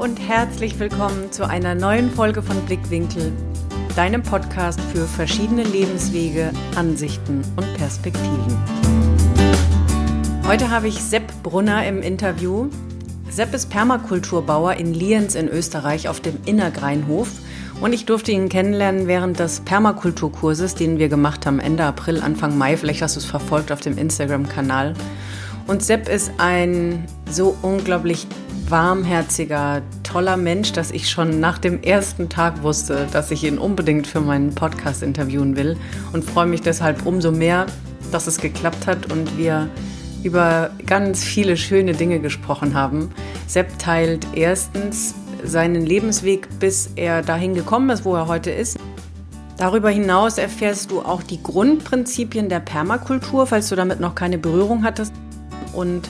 und herzlich willkommen zu einer neuen Folge von Blickwinkel, deinem Podcast für verschiedene Lebenswege, Ansichten und Perspektiven. Heute habe ich Sepp Brunner im Interview. Sepp ist Permakulturbauer in Lienz in Österreich auf dem Innergreinhof und ich durfte ihn kennenlernen während des Permakulturkurses, den wir gemacht haben Ende April, Anfang Mai. Vielleicht hast du es verfolgt auf dem Instagram-Kanal. Und Sepp ist ein so unglaublich warmherziger, toller Mensch, dass ich schon nach dem ersten Tag wusste, dass ich ihn unbedingt für meinen Podcast interviewen will und freue mich deshalb umso mehr, dass es geklappt hat und wir über ganz viele schöne Dinge gesprochen haben. Sepp teilt erstens seinen Lebensweg, bis er dahin gekommen ist, wo er heute ist. Darüber hinaus erfährst du auch die Grundprinzipien der Permakultur, falls du damit noch keine Berührung hattest. Und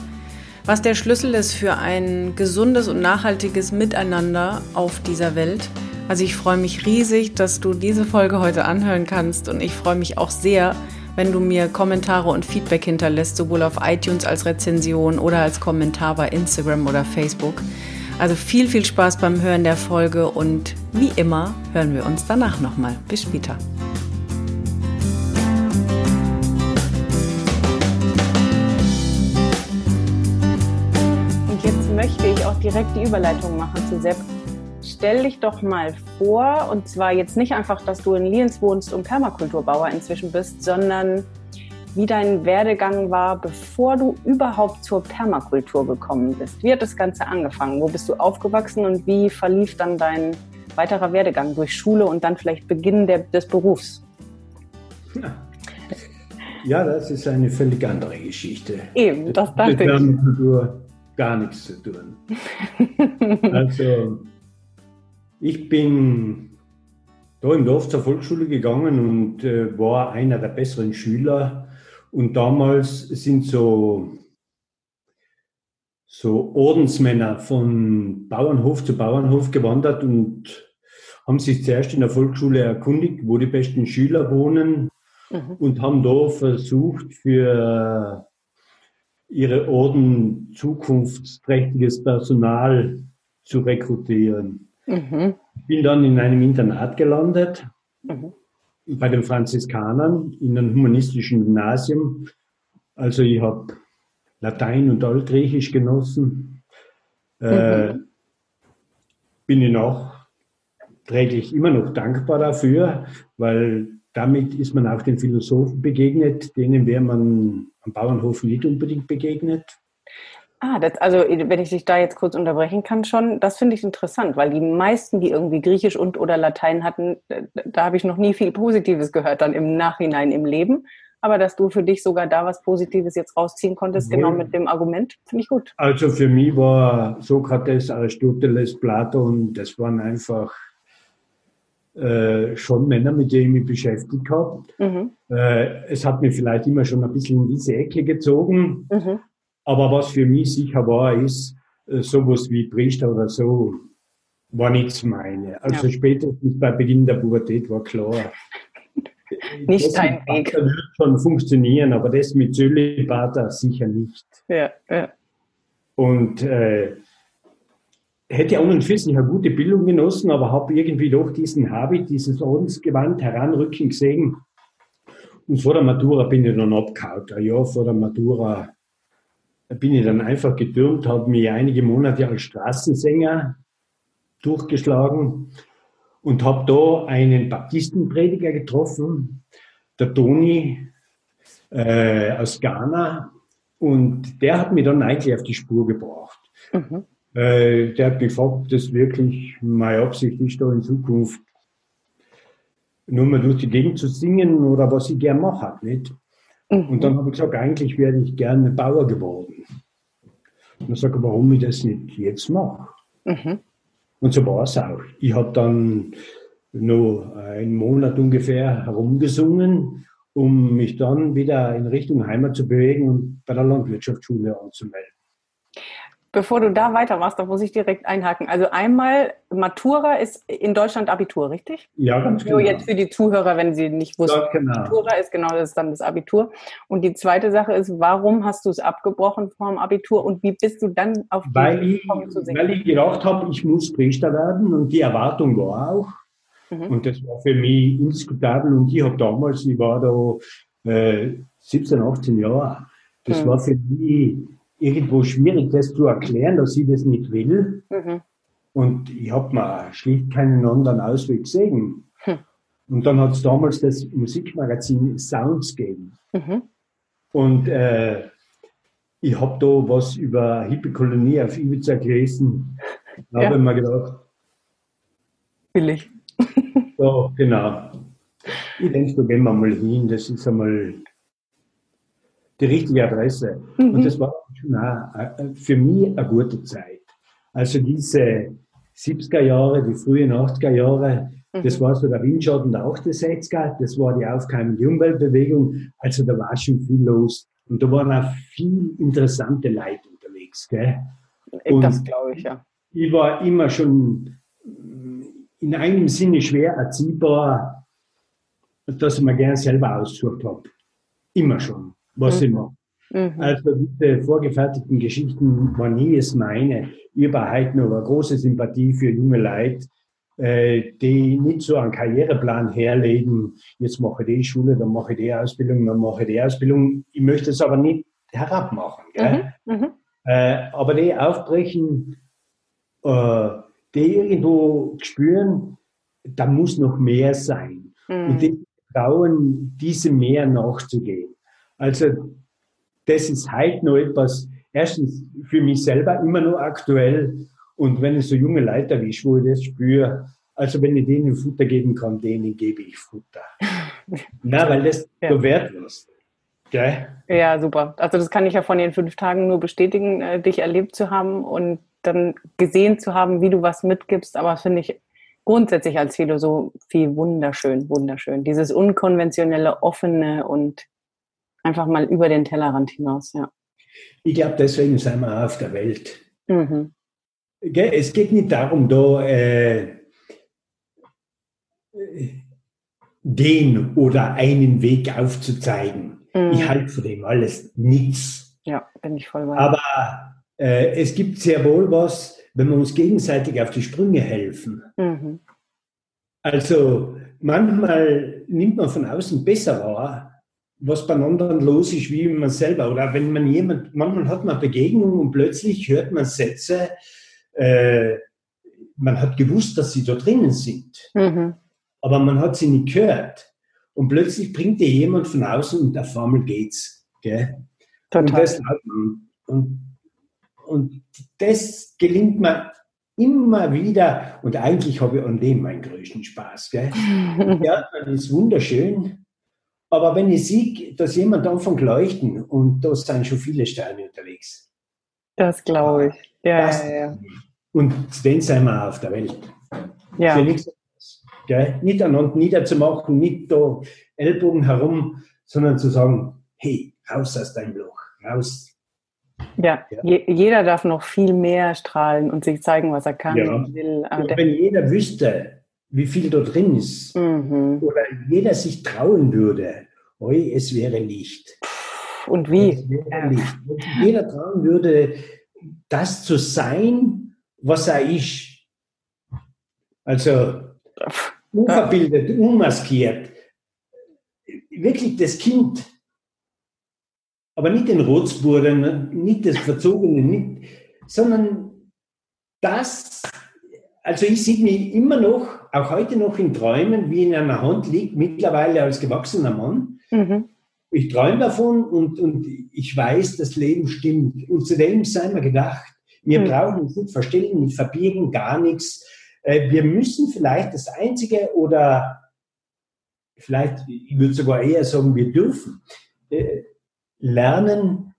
was der Schlüssel ist für ein gesundes und nachhaltiges Miteinander auf dieser Welt. Also ich freue mich riesig, dass du diese Folge heute anhören kannst und ich freue mich auch sehr, wenn du mir Kommentare und Feedback hinterlässt, sowohl auf iTunes als Rezension oder als Kommentar bei Instagram oder Facebook. Also viel, viel Spaß beim Hören der Folge und wie immer hören wir uns danach nochmal. Bis später. Direkt die Überleitung machen zu Sepp. Stell dich doch mal vor, und zwar jetzt nicht einfach, dass du in Lienz wohnst und Permakulturbauer inzwischen bist, sondern wie dein Werdegang war, bevor du überhaupt zur Permakultur gekommen bist. Wie hat das Ganze angefangen? Wo bist du aufgewachsen und wie verlief dann dein weiterer Werdegang durch Schule und dann vielleicht Beginn der, des Berufs? Ja, das ist eine völlig andere Geschichte. Eben, das dachte ich gar nichts zu tun. also, ich bin da im Dorf zur Volksschule gegangen und äh, war einer der besseren Schüler. Und damals sind so, so Ordensmänner von Bauernhof zu Bauernhof gewandert und haben sich zuerst in der Volksschule erkundigt, wo die besten Schüler wohnen mhm. und haben da versucht, für ihre Orden zukunftsträchtiges Personal zu rekrutieren. Mhm. Ich bin dann in einem Internat gelandet, mhm. bei den Franziskanern in einem humanistischen Gymnasium. Also ich habe Latein und Altgriechisch genossen. Äh, mhm. bin ich noch träglich immer noch dankbar dafür, weil damit ist man auch den Philosophen begegnet, denen wäre man am Bauernhof nicht unbedingt begegnet. Ah, das, also wenn ich dich da jetzt kurz unterbrechen kann schon, das finde ich interessant, weil die meisten, die irgendwie Griechisch und oder Latein hatten, da habe ich noch nie viel Positives gehört, dann im Nachhinein im Leben. Aber dass du für dich sogar da was Positives jetzt rausziehen konntest, genau mit dem Argument, finde ich gut. Also für mich war Sokrates, Aristoteles, Platon, das waren einfach äh, schon Männer, mit denen ich mich beschäftigt habe. Mhm. Äh, es hat mich vielleicht immer schon ein bisschen in diese Ecke gezogen. Mhm. Aber was für mich sicher war, ist, äh, sowas wie Priester oder so, war nichts meine. Also ja. spätestens bei Beginn der Pubertät war klar. nicht dein Weg. Das wird schon funktionieren, aber das mit Zölibat sicher nicht. Ja, ja. Und äh, hätte an und für sich eine gute Bildung genossen, aber habe irgendwie doch diesen Habit, dieses Ordensgewand heranrücken gesehen. Und vor der Matura bin ich dann abgehauen. Ein Jahr vor der Matura bin ich dann einfach getürmt, habe mich einige Monate als Straßensänger durchgeschlagen und habe da einen Baptistenprediger getroffen, der Toni äh, aus Ghana. Und der hat mich dann eigentlich auf die Spur gebracht. Mhm. Äh, der hat gefragt, ob das wirklich meine Absicht ist, da in Zukunft nur mal durch die Gegend zu singen oder was ich gern mache. Nicht? Mhm. Und dann habe ich gesagt, eigentlich wäre ich gerne Bauer geworden. Und dann sage ich, warum ich das nicht jetzt mache. Mhm. Und so war es auch. Ich habe dann nur einen Monat ungefähr herumgesungen, um mich dann wieder in Richtung Heimat zu bewegen und bei der Landwirtschaftsschule anzumelden. Bevor du da weitermachst, da muss ich direkt einhaken. Also einmal, Matura ist in Deutschland Abitur, richtig? Ja, ganz genau. Nur jetzt für die Zuhörer, wenn sie nicht wussten, ja, genau. Matura ist, genau, das ist dann das Abitur. Und die zweite Sache ist, warum hast du es abgebrochen vor dem Abitur und wie bist du dann auf die weil ich, zu singen? Weil ich gedacht habe, ich muss Priester werden und die Erwartung war auch. Mhm. Und das war für mich indiskutabel und ich habe damals, ich war da äh, 17, 18 Jahre, das mhm. war für mich irgendwo schwierig, das zu erklären, dass ich das nicht will. Mhm. Und ich habe mir schlicht keinen anderen Ausweg gesehen. Hm. Und dann hat es damals das Musikmagazin Sounds gegeben. Mhm. Und äh, ich habe da was über Hippie-Kolonie auf Ibiza gelesen. Da ja. habe ich mir gedacht, billig. ja, genau. Ich denke, da gehen wir mal hin. Das ist einmal die richtige Adresse. Mhm. Und das war auch äh, für mich eine gute Zeit. Also diese 70er Jahre, die frühen 80er Jahre, mhm. das war so der Windschatten der 68er, das war die aufkeimende Umweltbewegung. Also da war schon viel los. Und da waren auch viel interessante Leute unterwegs. Gell? Und das glaube ich, ja. Ich war immer schon in einem Sinne schwer erziehbar, dass ich mir gerne selber ausgesucht habe. Immer schon was mhm. ich mache. Mhm. Also diese vorgefertigten Geschichten waren nie es meine. Noch eine große Sympathie für junge Leute, äh, die nicht so einen Karriereplan herlegen, jetzt mache ich die Schule, dann mache ich die Ausbildung, dann mache ich die Ausbildung. Ich möchte es aber nicht herabmachen. Gell? Mhm. Mhm. Äh, aber die aufbrechen, äh, die irgendwo spüren, da muss noch mehr sein. Und mhm. die trauen, diesem mehr nachzugehen. Also das ist heute noch etwas, erstens für mich selber immer noch aktuell und wenn ich so junge Leute erwische, wo ich das spüre, also wenn ich denen Futter geben kann, denen gebe ich Futter. Na, weil das ja. so wertlos. Okay? Ja, super. Also das kann ich ja von den fünf Tagen nur bestätigen, äh, dich erlebt zu haben und dann gesehen zu haben, wie du was mitgibst. Aber finde ich grundsätzlich als Philosophie wunderschön, wunderschön. Dieses unkonventionelle, offene und Einfach mal über den Tellerrand hinaus, ja. Ich glaube, deswegen sind wir auch auf der Welt. Mhm. Es geht nicht darum, da äh, den oder einen Weg aufzuzeigen. Mhm. Ich halte von dem alles nichts. Ja, bin ich voll bei. Aber äh, es gibt sehr wohl was, wenn wir uns gegenseitig auf die Sprünge helfen. Mhm. Also manchmal nimmt man von außen besser wahr, was bei anderen los ist, wie man selber. Oder wenn man jemand, manchmal hat man Begegnungen und plötzlich hört man Sätze, äh, man hat gewusst, dass sie da drinnen sind, mhm. aber man hat sie nicht gehört. Und plötzlich bringt dir jemand von außen und auf einmal geht's. Gell? Total. Und, das, und, und das gelingt mir immer wieder. Und eigentlich habe ich an dem meinen größten Spaß. Gell? ja, man ist wunderschön. Aber wenn ich sehe, dass jemand anfängt leuchten und da sind schon viele Sterne unterwegs. Das glaube ich. Ja, das, ja, ja. Und den sind wir auf der Welt. Ja. Für nichts gell? Nicht einander niederzumachen, nicht da Ellbogen herum, sondern zu sagen, hey, raus aus deinem Loch, raus. Ja, ja. Je, jeder darf noch viel mehr strahlen und sich zeigen, was er kann ja. und will. Und wenn jeder wüsste, wie viel da drin ist. Mhm. Oder jeder sich trauen würde, oi, es wäre Licht. Und wie? Licht. Und jeder trauen würde, das zu sein, was er ist. Also unverbildet, unmaskiert. Wirklich das Kind. Aber nicht den Rotzburen, nicht das Verzogene, nicht, sondern das, also ich sehe mich immer noch auch heute noch in Träumen, wie in einer Hand liegt, mittlerweile als gewachsener Mann. Mhm. Ich träume davon und, und ich weiß, das Leben stimmt. Und zu dem sei mir gedacht, wir mhm. brauchen uns nicht verstellen, nicht verbirgen, gar nichts. Äh, wir müssen vielleicht das Einzige oder vielleicht, ich würde sogar eher sagen, wir dürfen äh, lernen,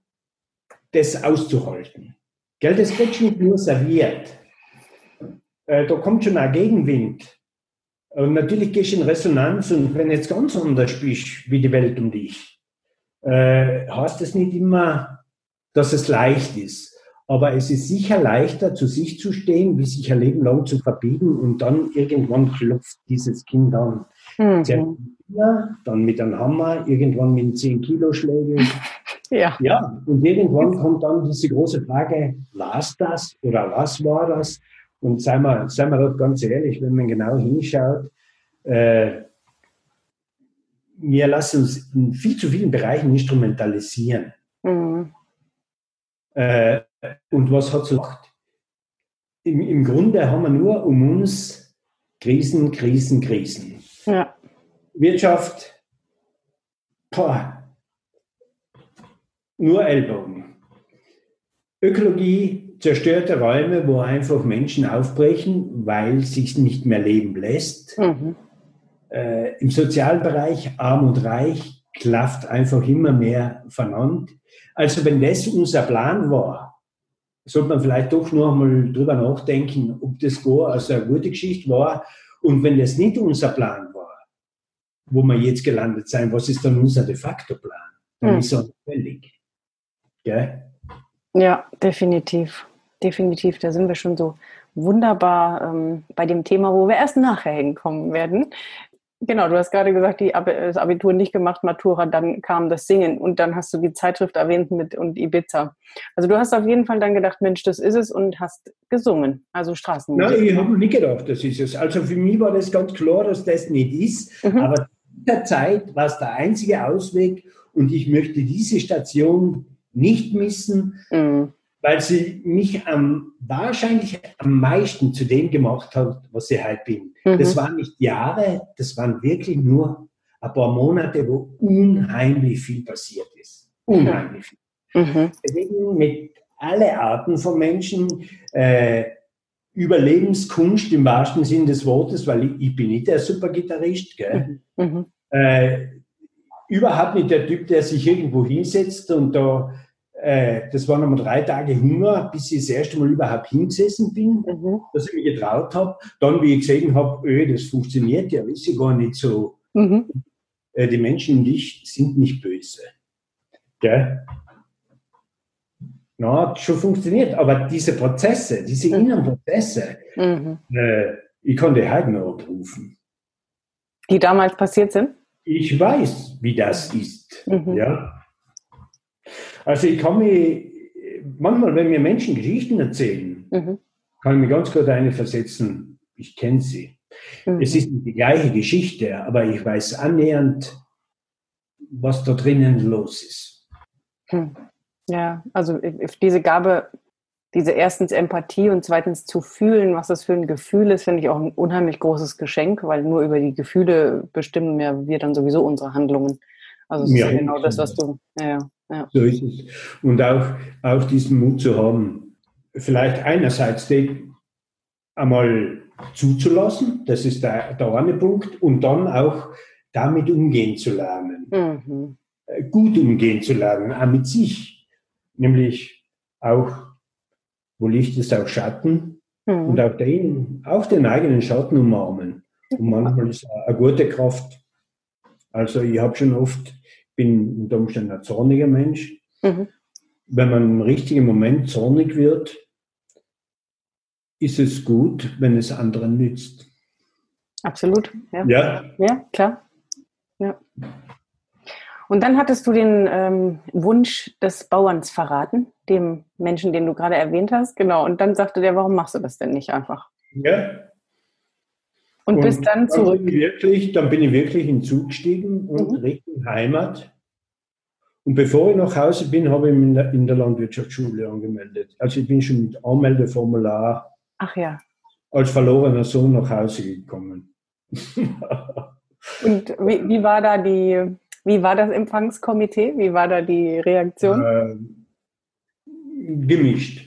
das auszuhalten. Gell, das wird nicht nur serviert. Äh, da kommt schon ein Gegenwind. Und natürlich gehst du in Resonanz und wenn jetzt ganz anders bist wie die Welt um dich, äh, heißt das nicht immer, dass es leicht ist. Aber es ist sicher leichter, zu sich zu stehen, wie sich ein Leben lang zu verbiegen und dann irgendwann klopft dieses Kind an. Mhm. Dann mit einem Hammer, irgendwann mit 10 Kilo Schläge. Ja. ja. Und irgendwann kommt dann diese große Frage, war es das oder was war das? Und seien wir, seien wir dort ganz ehrlich, wenn man genau hinschaut, äh, wir lassen uns in viel zu vielen Bereichen instrumentalisieren. Mhm. Äh, und was hat es gemacht? Im, Im Grunde haben wir nur um uns Krisen, Krisen, Krisen. Ja. Wirtschaft, boah, nur Ellbogen. Ökologie, zerstörte Räume, wo einfach Menschen aufbrechen, weil sich nicht mehr leben lässt. Mhm. Äh, Im Sozialbereich arm und reich klafft einfach immer mehr vernannt. Also wenn das unser Plan war, sollte man vielleicht doch noch einmal drüber nachdenken, ob das gar also eine gute Geschichte war. Und wenn das nicht unser Plan war, wo wir jetzt gelandet sind, was ist dann unser de facto Plan? Dann mhm. ist er völlig. Ja, definitiv. Definitiv. Da sind wir schon so wunderbar ähm, bei dem Thema, wo wir erst nachher hinkommen werden. Genau, du hast gerade gesagt, die Ab das Abitur nicht gemacht, Matura, dann kam das Singen und dann hast du die Zeitschrift erwähnt mit und Ibiza. Also du hast auf jeden Fall dann gedacht, Mensch, das ist es und hast gesungen, also Straßenmusik. Nein, ich habe nicht gedacht, das ist es. Also für mich war das ganz klar, dass das nicht ist, mhm. aber in der Zeit war es der einzige Ausweg und ich möchte diese Station nicht missen, mhm. Weil sie mich am, wahrscheinlich am meisten zu dem gemacht hat, was ich heute bin. Mhm. Das waren nicht Jahre, das waren wirklich nur ein paar Monate, wo unheimlich viel passiert ist. Unheimlich viel. Mhm. Deswegen mit alle Arten von Menschen, äh, Überlebenskunst im wahrsten Sinn des Wortes, weil ich, ich bin nicht der Supergitarrist, gell? Mhm. mhm. Äh, überhaupt nicht der Typ, der sich irgendwo hinsetzt und da, äh, das waren einmal drei Tage Hunger, bis ich das erste Mal überhaupt hingesessen bin, mhm. dass ich mich getraut habe. Dann, wie ich gesehen habe, öh, das funktioniert ja, ist ja gar nicht so. Mhm. Äh, die Menschen und ich sind nicht böse. Gell? Na, hat schon funktioniert, aber diese Prozesse, diese mhm. inneren Prozesse, mhm. äh, ich konnte heute noch abrufen. Die damals passiert sind? ich weiß, wie das ist. Mhm. Ja? Also ich kann mich, manchmal, wenn mir Menschen Geschichten erzählen, mhm. kann ich mich ganz gut eine versetzen, ich kenne sie. Mhm. Es ist nicht die gleiche Geschichte, aber ich weiß annähernd, was da drinnen los ist. Hm. Ja, also diese Gabe diese erstens Empathie und zweitens zu fühlen, was das für ein Gefühl ist, finde ich auch ein unheimlich großes Geschenk, weil nur über die Gefühle bestimmen ja wir dann sowieso unsere Handlungen. Also es ja, ist ja genau das, was du. Ja, ja. So ist es. Und auch, auch diesen Mut zu haben, vielleicht einerseits den einmal zuzulassen, das ist der, der eine Punkt, und dann auch damit umgehen zu lernen. Mhm. Äh, gut umgehen zu lernen, auch mit sich. Nämlich auch wo Licht ist auch Schatten mhm. und auch den, auch den eigenen Schatten umarmen. Und manchmal ist eine gute Kraft. Also ich habe schon oft, bin unter Umständen ein zorniger Mensch. Mhm. Wenn man im richtigen Moment zornig wird, ist es gut, wenn es anderen nützt. Absolut. Ja, ja. ja klar. Ja. Und dann hattest du den ähm, Wunsch des Bauerns verraten, dem Menschen, den du gerade erwähnt hast. Genau. Und dann sagte der, warum machst du das denn nicht einfach? Ja. Und, und bist dann zurück. Dann bin, wirklich, dann bin ich wirklich in den Zug gestiegen und mhm. Richtung Heimat. Und bevor ich nach Hause bin, habe ich mich in der, in der Landwirtschaftsschule angemeldet. Also ich bin schon mit Anmeldeformular Ach ja. als verlorener Sohn nach Hause gekommen. und wie, wie war da die, wie war das Empfangskomitee? Wie war da die Reaktion? Äh, gemischt.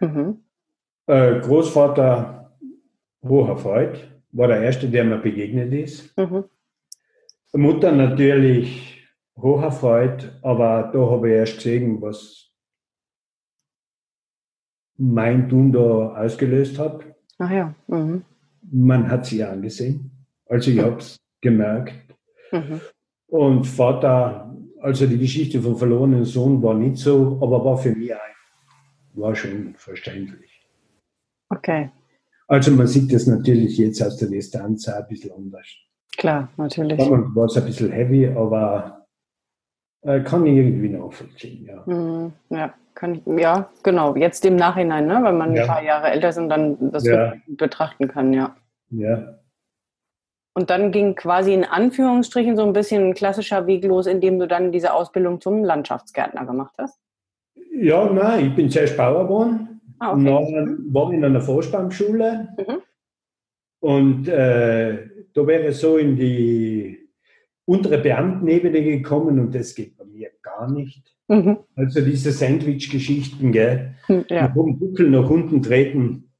Mhm. Äh, Großvater hoher Freud war der Erste, der mir begegnet ist. Mhm. Mutter natürlich hoher Freud, aber da habe ich erst gesehen, was mein Tun da ausgelöst hat. Ach ja. Mhm. Man hat sie angesehen. Also ich habe es gemerkt. Mhm. Und Vater, also die Geschichte vom verlorenen Sohn war nicht so, aber war für mich ein. war schon verständlich. Okay. Also man sieht das natürlich jetzt aus der Distanz auch ein bisschen anders. Klar, natürlich. Damals war es ein bisschen heavy, aber äh, kann ich irgendwie nachvollziehen, ja. Mhm, ja, kann ich, ja, genau. Jetzt im Nachhinein, ne? wenn man ja. ein paar Jahre älter ist und dann das ja. betrachten kann, ja. Ja. Und dann ging quasi in Anführungsstrichen so ein bisschen ein klassischer Weg los, indem du dann diese Ausbildung zum Landschaftsgärtner gemacht hast? Ja, nein, ich bin zuerst Bauer geworden. Ah, okay. Dann war ich in einer Forstbaumschule. Mhm. Und äh, da wäre so in die untere Beamtenebene gekommen und das geht bei mir gar nicht. Mhm. Also diese Sandwich-Geschichten, gell? Hm, ja. Mit dem Buckel nach unten treten,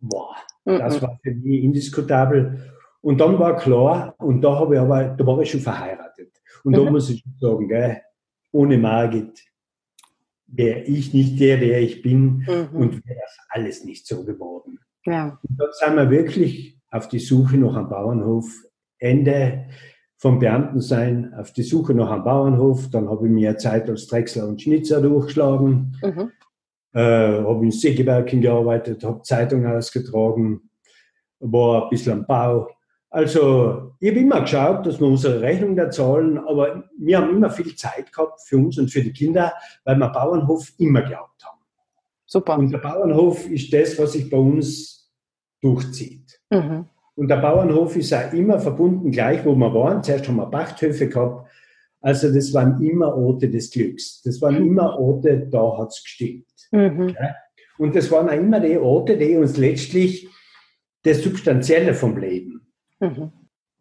boah, mhm. das war für mich indiskutabel. Und dann war klar, und da habe ich aber, da war ich schon verheiratet. Und mhm. da muss ich sagen, gell, ohne Margit wäre ich nicht der, der ich bin mhm. und wäre das alles nicht so geworden. Ja. Und dann sind wir wirklich auf die Suche nach einem Bauernhof. Ende vom Beamtensein auf die Suche nach einem Bauernhof. Dann habe ich mir Zeit als Drechsler und Schnitzer durchgeschlagen. Mhm. Äh, habe in Sägewerken gearbeitet, habe Zeitung ausgetragen, war ein bisschen am Bau. Also, ich habe immer geschaut, dass wir unsere Rechnung da zahlen, aber wir haben immer viel Zeit gehabt für uns und für die Kinder, weil wir Bauernhof immer gehabt haben. Super. Und der Bauernhof ist das, was sich bei uns durchzieht. Mhm. Und der Bauernhof ist auch immer verbunden, gleich wo wir waren. Zuerst haben wir Bachthöfe gehabt. Also, das waren immer Orte des Glücks. Das waren mhm. immer Orte, da hat es gestimmt. Mhm. Und das waren auch immer die Orte, die uns letztlich das Substanzielle vom Leben mhm.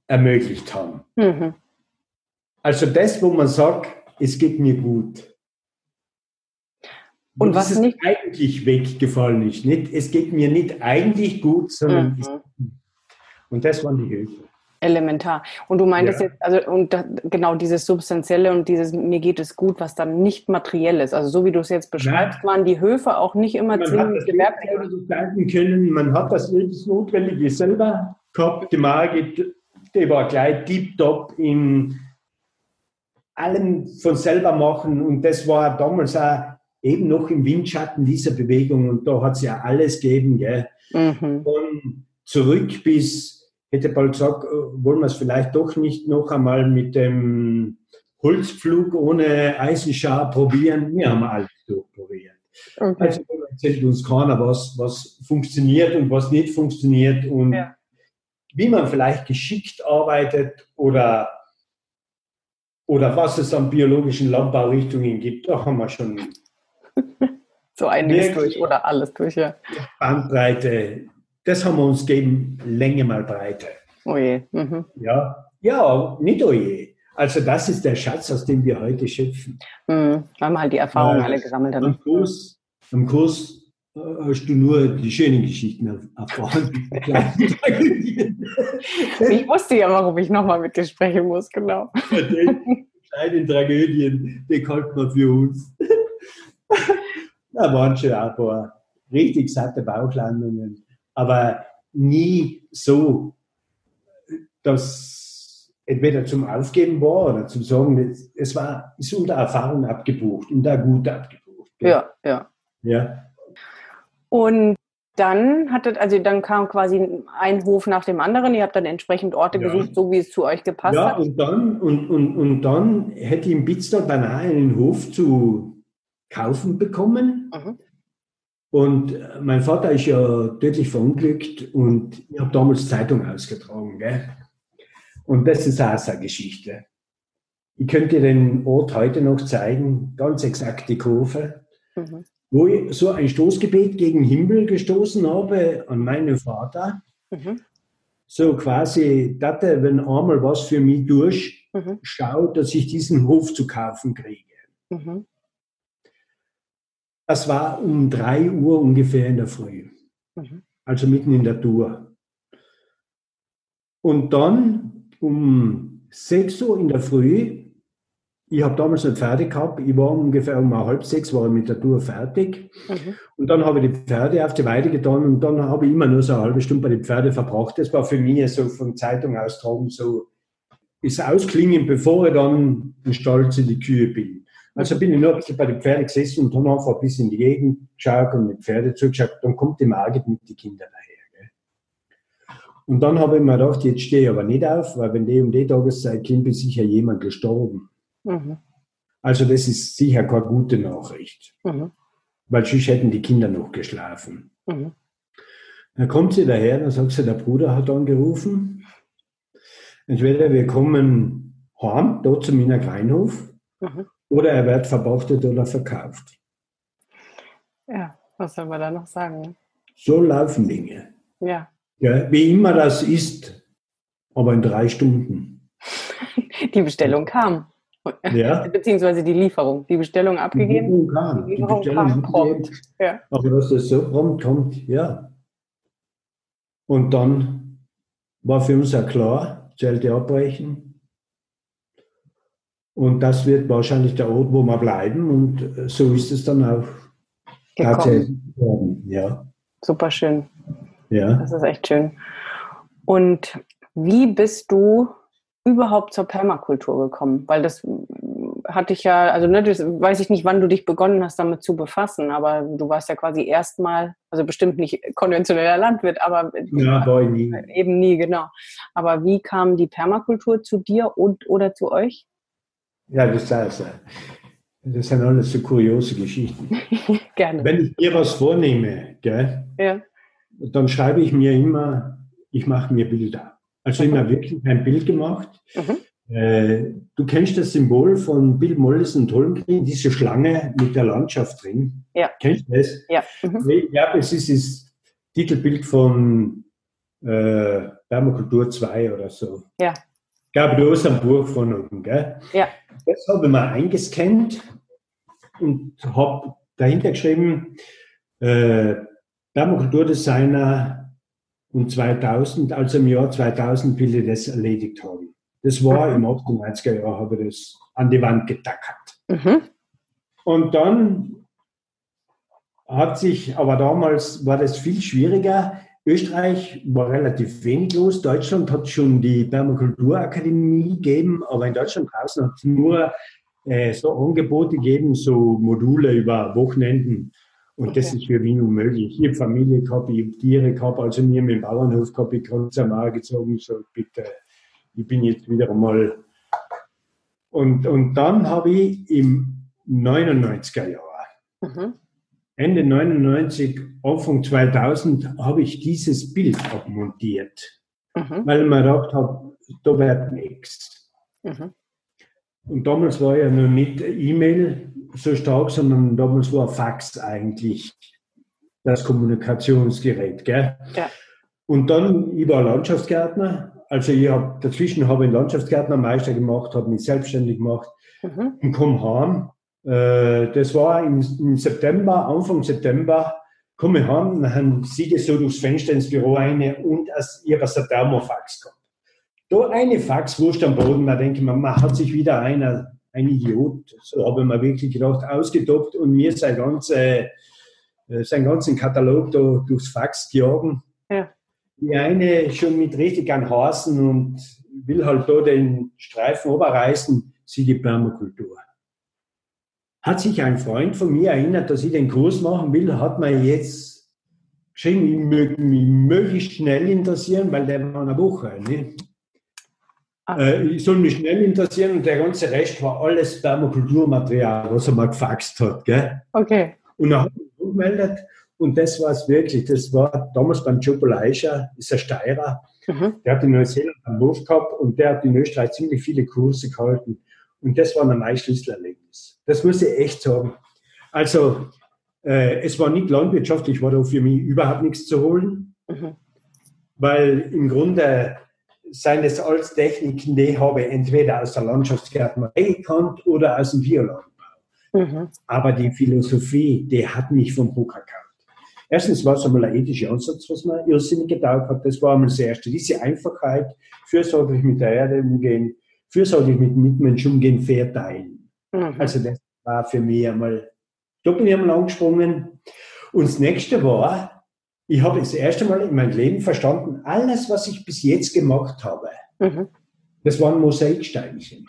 ermöglicht haben. Mhm. Also das, wo man sagt, es geht mir gut. Und, was ist nicht eigentlich weggefallen ist. Nicht, es geht mir nicht eigentlich gut, sondern mhm. und das waren die Hilfe. Elementar. Und du meintest ja. jetzt, also und da, genau dieses Substanzielle und dieses mir geht es gut, was dann nicht materiell ist. Also so wie du es jetzt beschreibst, ja. waren die Höfe auch nicht immer zwingend gewerblich. können. Man hat das Notwendige selber gehabt. Die Margit, die war gleich tiptop in allem von selber machen und das war damals auch eben noch im Windschatten dieser Bewegung und da hat es ja alles gegeben. Gell? Mhm. Von zurück bis, hätte bald gesagt, äh, wollen wir es vielleicht doch nicht noch einmal mit dem Holzpflug ohne Eisenschar probieren. Wir haben alles durchprobiert. Okay. Also erzählt uns keiner, was, was funktioniert und was nicht funktioniert. Und ja wie man vielleicht geschickt arbeitet oder, oder was es an biologischen Landbaurichtungen gibt, da haben wir schon so einiges durch oder alles durch, ja. Bandbreite, das haben wir uns gegeben, Länge mal Breite. Oh je. Mhm. Ja, ja, nicht oh je. Also das ist der Schatz, aus dem wir heute schöpfen. Mhm. Weil wir halt die Erfahrungen alle gesammelt haben. Am Kurs, am Kurs hast du nur die schönen Geschichten erfahren. ich wusste ja, warum ich nochmal mit dir sprechen muss, genau. Die kleinen Tragödien, die konnte man für uns. Da waren schon ein paar richtig satte Bauchlandungen, aber nie so, dass entweder zum Aufgeben war oder zum Sagen, es war, ist unter Erfahrung abgebucht und da gut abgebucht. Ja, ja. Ja, und dann hattet, also dann kam quasi ein Hof nach dem anderen. Ihr habt dann entsprechend Orte ja. gesucht, so wie es zu euch gepasst ja, hat. Ja, und dann, und, und, und dann hätte ich in Bitzler beinahe einen Hof zu kaufen bekommen. Mhm. Und mein Vater ist ja tödlich verunglückt und ich habe damals Zeitung ausgetragen. Gell? Und das ist auch so eine Geschichte. Ich könnte den Ort heute noch zeigen, ganz exakt die Kurve. Mhm wo ich so ein Stoßgebet gegen Himmel gestoßen habe an meinen Vater. Mhm. So quasi, dachte, wenn einmal was für mich durchschaut, mhm. dass ich diesen Hof zu kaufen kriege. Mhm. Das war um drei Uhr ungefähr in der Früh. Mhm. Also mitten in der Tour. Und dann um sechs Uhr in der Früh ich habe damals nicht fertig gehabt. Ich war ungefähr um halb sechs war ich mit der Tour fertig. Mhm. Und dann habe ich die Pferde auf die Weide getan und dann habe ich immer nur so eine halbe Stunde bei den Pferden verbracht. Das war für mich so von Zeitung austragen so ist ausklingen, bevor ich dann in Stall zu die Kühe bin. Also bin ich nur ein bisschen bei den Pferden gesessen und habe einfach ein bisschen in die Gegend geschaut und mit Pferde zugeschaut. Dann kommt die Margit mit den Kindern daher. Gell. Und dann habe ich mir gedacht, jetzt stehe ich aber nicht auf, weil wenn die um die Tageszeit kommt, ist sicher jemand gestorben. Mhm. Also das ist sicher keine gute Nachricht. Mhm. Weil sonst hätten die Kinder noch geschlafen. Mhm. Dann kommt sie daher, dann sagt sie, der Bruder hat angerufen. Entweder wir kommen heim, dort zu meiner Kleinhof, mhm. oder er wird verpachtet oder verkauft. Ja, was soll man da noch sagen? So laufen Dinge. Ja. ja wie immer das ist, aber in drei Stunden. Die Bestellung kam. Ja. Beziehungsweise die Lieferung. Die Bestellung abgegeben. Die Lieferung kam. Die, Lieferung die Bestellung kam prompt. Ja. Aber dass das so prompt kommt, ja. Und dann war für uns ja klar, Zelte abbrechen. Und das wird wahrscheinlich der Ort, wo wir bleiben. Und so ist es dann auch tatsächlich geworden. Ja. Super schön. Ja. Das ist echt schön. Und wie bist du überhaupt zur Permakultur gekommen? Weil das hatte ich ja, also ne, das weiß ich nicht, wann du dich begonnen hast, damit zu befassen, aber du warst ja quasi erstmal, also bestimmt nicht konventioneller Landwirt, aber ja, war ich nie. eben nie, genau. Aber wie kam die Permakultur zu dir und oder zu euch? Ja, das, das, das sind alles so kuriose Geschichten. Gerne. Wenn ich mir was vornehme, gell, ja. dann schreibe ich mir immer, ich mache mir Bilder. Also immer wirklich ein Bild gemacht. Mhm. Äh, du kennst das Symbol von Bill Mollison und Holmgren, diese Schlange mit der Landschaft drin. Ja. Kennst du das? Ja. Mhm. Ja, es ist das Titelbild von äh, Permakultur 2 oder so. Ja. Ich glaube, du hast ein Buch von oben, gell? Ja. Das habe ich mal eingescannt und habe dahinter geschrieben, äh, Permakulturdesigner und 2000, also im Jahr 2000 will ich das erledigt haben. Das war im 98er Jahr, habe ich das an die Wand getackert. Mhm. Und dann hat sich, aber damals war das viel schwieriger. Österreich war relativ wenig los. Deutschland hat schon die Permakulturakademie gegeben, aber in Deutschland draußen hat es nur äh, so Angebote gegeben, so Module über Wochenenden. Und okay. das ist für mich unmöglich. Ich habe Familie gehabt, ich habe Tiere gehabt, also mir mit dem Bauernhof gehabt, ich kann es einmal gezogen, so bitte, ich bin jetzt wieder einmal. Und, und dann habe ich im 99er Jahr, mhm. Ende 99, Anfang 2000, habe ich dieses Bild abmontiert, mhm. weil ich mir gedacht habe, da wird nichts. Mhm. Und damals war ja noch nicht E-Mail so stark, sondern damals war Fax eigentlich das Kommunikationsgerät. Gell? Ja. Und dann, ich war Landschaftsgärtner, also ich habe dazwischen habe ich einen Landschaftsgärtnermeister gemacht, habe mich selbstständig gemacht mhm. und komme heim. Äh, das war im, im, September, Anfang September, komme ich heim, dann sehe ich so durchs Fenster ins Büro rein und als, ich habe ein Thermofax gehabt. Da eine Faxwurst am Boden, da denke ich mir, man hat sich wieder einer, ein Idiot, so habe ich mir wirklich gedacht, ausgedoppt und mir sein, ganze, äh, sein ganzen Katalog da durchs Fax gejagen. Ja. Die eine schon mit richtig an Hasen und will halt da den Streifen oberreißen, sie die Permakultur. Hat sich ein Freund von mir erinnert, dass ich den Kurs machen will, hat mir jetzt geschrieben, ich möchte mich möglichst schnell interessieren, weil der war eine Woche. Ne? Äh, ich soll mich schnell interessieren und der ganze Rest war alles Permakulturmaterial, was er mal gefaxt hat. Gell? Okay. Und dann hat er mich gemeldet und das war es wirklich. Das war damals beim Joe Leischer, ist ein Steirer. Mhm. Der hat in Neuseeland einen Wurf gehabt und der hat in Österreich ziemlich viele Kurse gehalten. Und das war ein mein Schlüsselerlebnis. Das muss ich echt sagen. Also, äh, es war nicht landwirtschaftlich, war da für mich überhaupt nichts zu holen, mhm. weil im Grunde seien es alles Techniken, die ich habe entweder aus der Landschaftsgärtnerei gekannt oder aus dem Biolandbau. Mhm. Aber die Philosophie, die hat mich vom Buch erkannt. Erstens war es einmal ein ethischer Ansatz, was mir irrsinnig gedauert hat. Das war einmal das Erste. Diese Einfachheit, fürsorglich mit der Erde umgehen, fürsorglich mit Mitmenschen umgehen, fair teilen. Mhm. Also das war für mich einmal, da bin ich einmal angesprungen. Und das nächste war, ich habe das erste Mal in meinem Leben verstanden, alles, was ich bis jetzt gemacht habe, mhm. Das waren Mosaiksteinchen.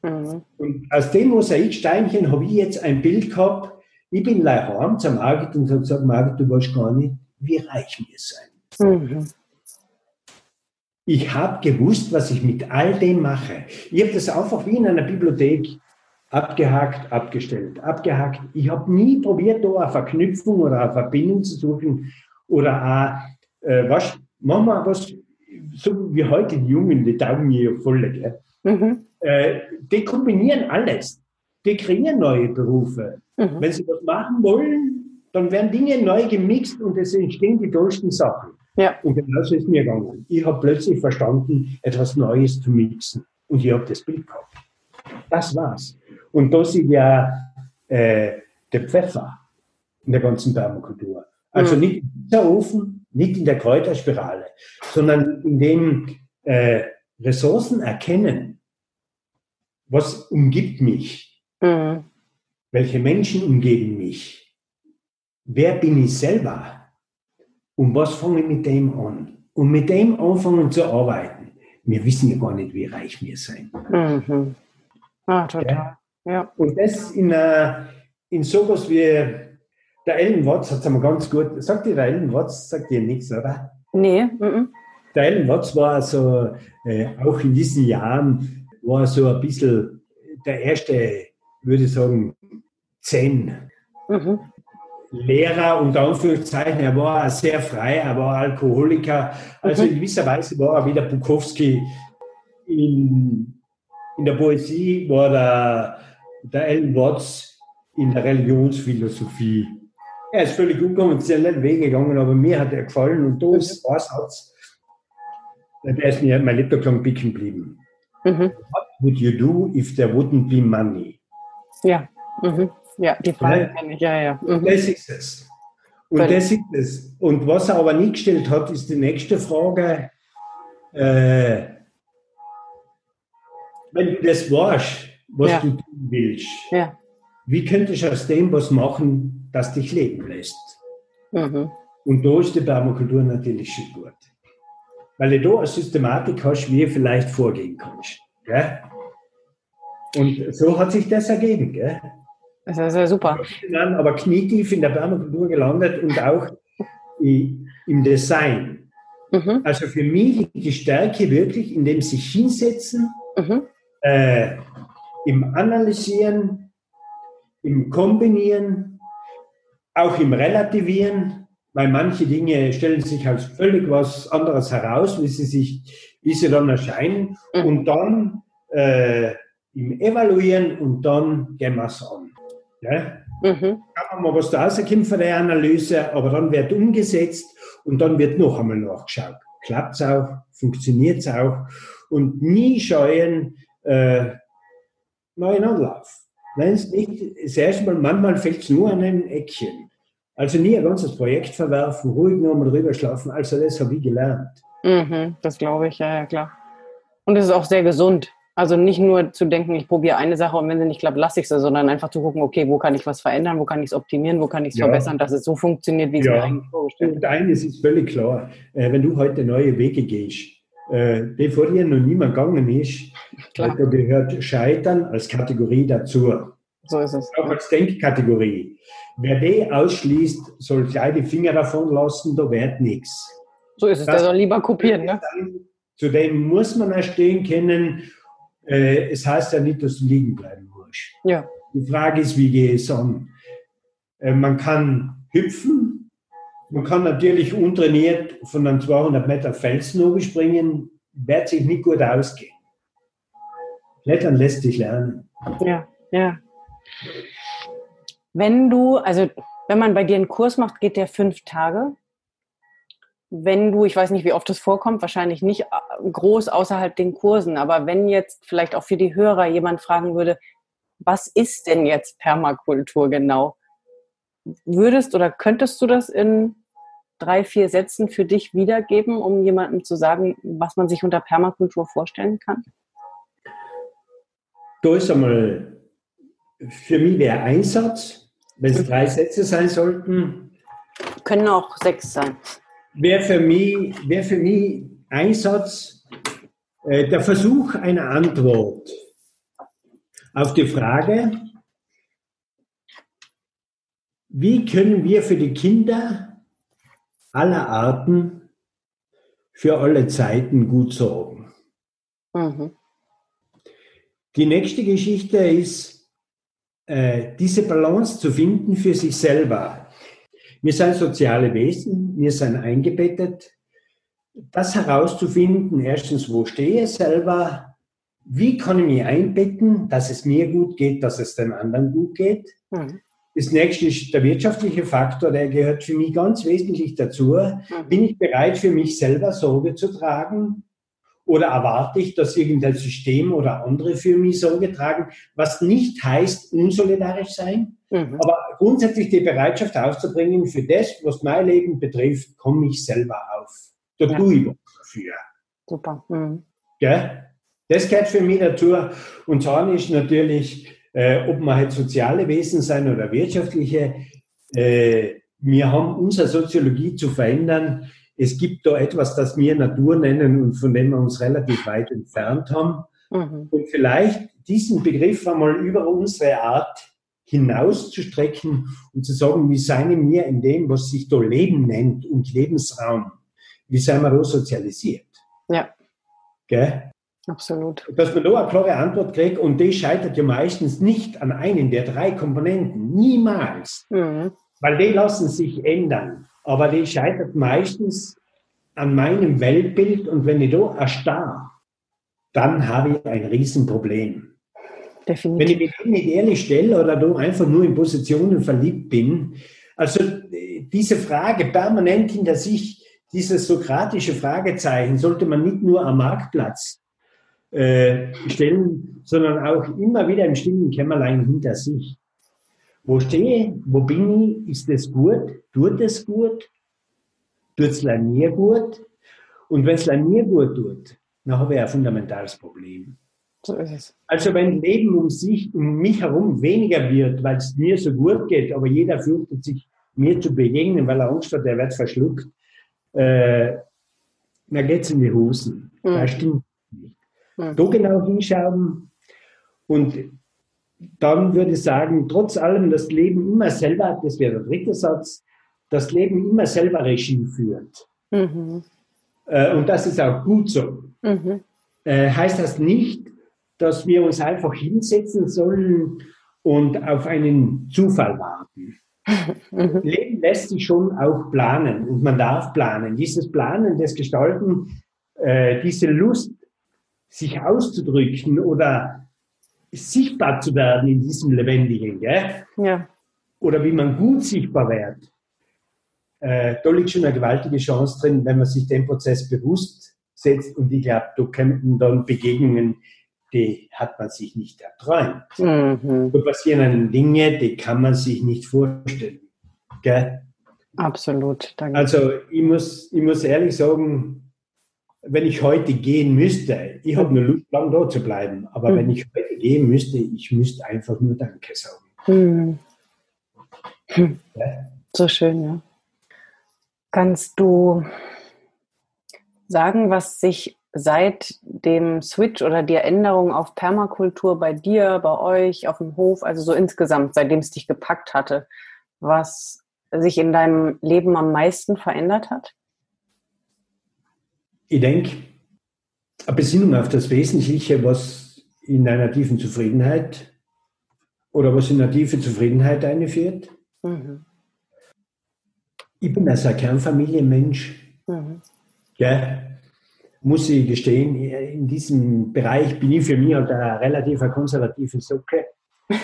Mhm. Und aus den Mosaiksteinchen habe ich jetzt ein Bild gehabt. Ich bin heim zur Margit und habe gesagt, Margit, du weißt gar nicht, wie reich wir sein. Mhm. Ich habe gewusst, was ich mit all dem mache. Ich habe das einfach wie in einer Bibliothek abgehakt, abgestellt, abgehakt. Ich habe nie probiert, da eine Verknüpfung oder eine Verbindung zu suchen oder auch, äh, was, machen wir was, so wie heute die Jungen, die taugen mir ja voll, gell? Mhm. Äh, die kombinieren alles. Die kreieren neue Berufe. Mhm. Wenn sie was machen wollen, dann werden Dinge neu gemixt und es entstehen die tollsten Sachen. Ja. Und genauso ist mir gegangen. Ich habe plötzlich verstanden, etwas Neues zu mixen. Und ich habe das Bild gehabt. Das war's. Und da sieht ja äh, der Pfeffer in der ganzen Permakultur. Also mhm. nicht in der Ofen, nicht in der Kräuterspirale, sondern in dem äh, Ressourcen erkennen, was umgibt mich, mhm. welche Menschen umgeben mich, wer bin ich selber und was fange ich mit dem an. Und mit dem anfangen zu arbeiten. Wir wissen ja gar nicht, wie reich wir sind. Mhm. Ah, total. Ja? Ja. Und das in, uh, in sowas wie der Ellen Watts hat es einmal ganz gut. Sagt dir der Ellen Watts, sagt dir nichts, oder? Nee. Mm -mm. Der Ellen Watts war so, äh, auch in diesen Jahren, war so ein bisschen der erste, würde ich sagen, Zen. Mhm. Lehrer und Anführungszeichen, er war sehr frei, er war Alkoholiker. Also mhm. in gewisser Weise war er wie der Bukowski in, in der Poesie, war der der Alan Watts in der Religionsphilosophie. Er ist völlig unkonventionellen Weg gegangen, aber mir hat er gefallen und da ist ein Satz, der ist mir mein Leben lang bicken geblieben. Mhm. What would you do if there wouldn't be money? Ja, mhm. ja die Frage kenne ich, ja, ja. Mhm. Das ist es. Und Völlig. das ist es. Und was er aber nie gestellt hat, ist die nächste Frage. Äh, wenn du das warst, was ja. du tun willst. Ja. Wie könntest du aus dem was machen, das dich leben lässt? Mhm. Und da ist die Permakultur natürlich schon gut. Weil du da eine Systematik hast, wie du vielleicht vorgehen kannst. Gell? Und so hat sich das ergeben. Gell? Das ist ja super. Ich bin dann aber knietief in der Permakultur gelandet und auch im Design. Mhm. Also für mich liegt die Stärke wirklich in dem sich hinsetzen, mhm. äh, im Analysieren, im Kombinieren, auch im Relativieren, weil manche Dinge stellen sich als völlig was anderes heraus, wie sie sich, wie sie dann erscheinen, mhm. und dann äh, im Evaluieren und dann gehen wir es an. Ja? Mhm. Kann man mal was da rauskommt von der Analyse, aber dann wird umgesetzt und dann wird noch einmal nachgeschaut. Klappt es auch? Funktioniert es auch? Und nie scheuen, äh, neuen Anlauf. Nein, es nicht, das erste Mal, manchmal fällt es nur an einem Eckchen. Also nie ein ganzes Projekt verwerfen, ruhig nochmal drüber schlafen. Also das habe ich gelernt. Mhm, das glaube ich, ja, ja, klar. Und es ist auch sehr gesund. Also nicht nur zu denken, ich probiere eine Sache und wenn sie nicht klappt, lasse ich sie, sondern einfach zu gucken, okay, wo kann ich was verändern, wo kann ich es optimieren, wo kann ich es ja. verbessern, dass es so funktioniert, wie ich es mir eigentlich vorgestellt habe. Und eines ist völlig klar, äh, wenn du heute neue Wege gehst, äh, die vor dir noch niemand gegangen ist, Klar. da gehört Scheitern als Kategorie dazu. So ist es. Auch als Denkkategorie. Wer die ausschließt, soll gleich die Finger davon lassen, da wird nichts. So ist es, das der soll lieber kopieren. Ne? Zudem muss man auch stehen können, äh, es heißt ja nicht, dass du liegen bleiben musst. Ja. Die Frage ist, wie gehe ich es an? Äh, man kann hüpfen, man kann natürlich untrainiert von einem 200 Meter Felsen springen, wird sich nicht gut ausgehen. Klettern lässt sich lernen. Ja, ja. Wenn du, also wenn man bei dir einen Kurs macht, geht der fünf Tage. Wenn du, ich weiß nicht, wie oft das vorkommt, wahrscheinlich nicht äh, groß außerhalb den Kursen, aber wenn jetzt vielleicht auch für die Hörer jemand fragen würde, was ist denn jetzt Permakultur genau? Würdest oder könntest du das in drei, vier Sätzen für dich wiedergeben, um jemandem zu sagen, was man sich unter Permakultur vorstellen kann? Da einmal, für mich wäre ein Satz, wenn es drei Sätze sein sollten. Können auch sechs sein. Wäre für mich, wäre für mich ein Satz, Äh, der Versuch einer Antwort auf die Frage, wie können wir für die Kinder aller Arten für alle Zeiten gut sorgen? Mhm. Die nächste Geschichte ist, diese Balance zu finden für sich selber. Wir sind soziale Wesen, wir sind eingebettet. Das herauszufinden, erstens, wo stehe ich selber, wie kann ich mich einbetten, dass es mir gut geht, dass es den anderen gut geht. Mhm. Das nächste ist der wirtschaftliche Faktor, der gehört für mich ganz wesentlich dazu. Mhm. Bin ich bereit, für mich selber Sorge zu tragen? Oder erwarte ich, dass irgendein System oder andere für mich Sorge tragen, was nicht heißt, unsolidarisch sein, mhm. aber grundsätzlich die Bereitschaft aufzubringen, für das, was mein Leben betrifft, komme ich selber auf. Da ja. tue ich was dafür. Super. Mhm. Ja? Das gehört für mich dazu. Und zwar ist natürlich, äh, ob man halt soziale Wesen sein oder wirtschaftliche, äh, wir haben unsere Soziologie zu verändern es gibt da etwas, das wir Natur nennen und von dem wir uns relativ weit entfernt haben. Mhm. Und vielleicht diesen Begriff einmal über unsere Art hinauszustrecken und zu sagen, wie seien wir in dem, was sich da Leben nennt und Lebensraum, wie seien wir da sozialisiert? Ja. Gell? Absolut. Dass man da eine klare Antwort kriegt und die scheitert ja meistens nicht an einen der drei Komponenten. Niemals. Mhm. Weil die lassen sich ändern aber die scheitert meistens an meinem Weltbild und wenn ich da erstarre, dann habe ich ein Riesenproblem. Definitiv. Wenn ich mich nicht ehrlich stelle oder da einfach nur in Positionen verliebt bin, also diese Frage permanent hinter sich, dieses sokratische Fragezeichen sollte man nicht nur am Marktplatz äh, stellen, sondern auch immer wieder im stillen Kämmerlein hinter sich. Wo stehe ich? Wo bin ich? Ist es gut? Tut es gut? Tut es mir gut? Und wenn es mir gut tut, dann habe ich ein fundamentales Problem. So ist es. Also wenn Leben um sich, um mich herum weniger wird, weil es mir so gut geht, aber jeder fürchtet sich, mir zu begegnen, weil er Angst hat, er wird verschluckt, äh, dann geht es in die Hosen. Mhm. Das stimmt nicht. Mhm. Da genau hinschauen und dann würde ich sagen, trotz allem das Leben immer selber, das wäre der dritte Satz, das Leben immer selber Regie führt. Mhm. Äh, und das ist auch gut so. Mhm. Äh, heißt das nicht, dass wir uns einfach hinsetzen sollen und auf einen Zufall warten. Mhm. Leben lässt sich schon auch planen und man darf planen. Dieses Planen, das Gestalten, äh, diese Lust, sich auszudrücken oder sichtbar zu werden in diesem Lebendigen, gell? Ja. Oder wie man gut sichtbar wird. Äh, da liegt schon eine gewaltige Chance drin, wenn man sich den Prozess bewusst setzt. Und ich glaube, da könnten dann Begegnungen, die hat man sich nicht erträumt. Mhm. Da passieren dann Dinge, die kann man sich nicht vorstellen. Gell? Absolut. Danke. Also ich muss, ich muss ehrlich sagen, wenn ich heute gehen müsste, ich habe nur Lust, lang da zu bleiben, aber mhm. wenn ich heute gehen müsste, ich müsste einfach nur Danke sagen. Mhm. Ja? So schön, ja. Kannst du sagen, was sich seit dem Switch oder der Änderung auf Permakultur bei dir, bei euch, auf dem Hof, also so insgesamt, seitdem es dich gepackt hatte, was sich in deinem Leben am meisten verändert hat? Ich denke, eine Besinnung auf das Wesentliche, was in einer tiefen Zufriedenheit oder was in einer tiefen Zufriedenheit einführt. Mhm. Ich bin also ein Kernfamilienmensch. Mhm. Ja, muss ich gestehen, in diesem Bereich bin ich für mich halt eine relativ konservative Socke.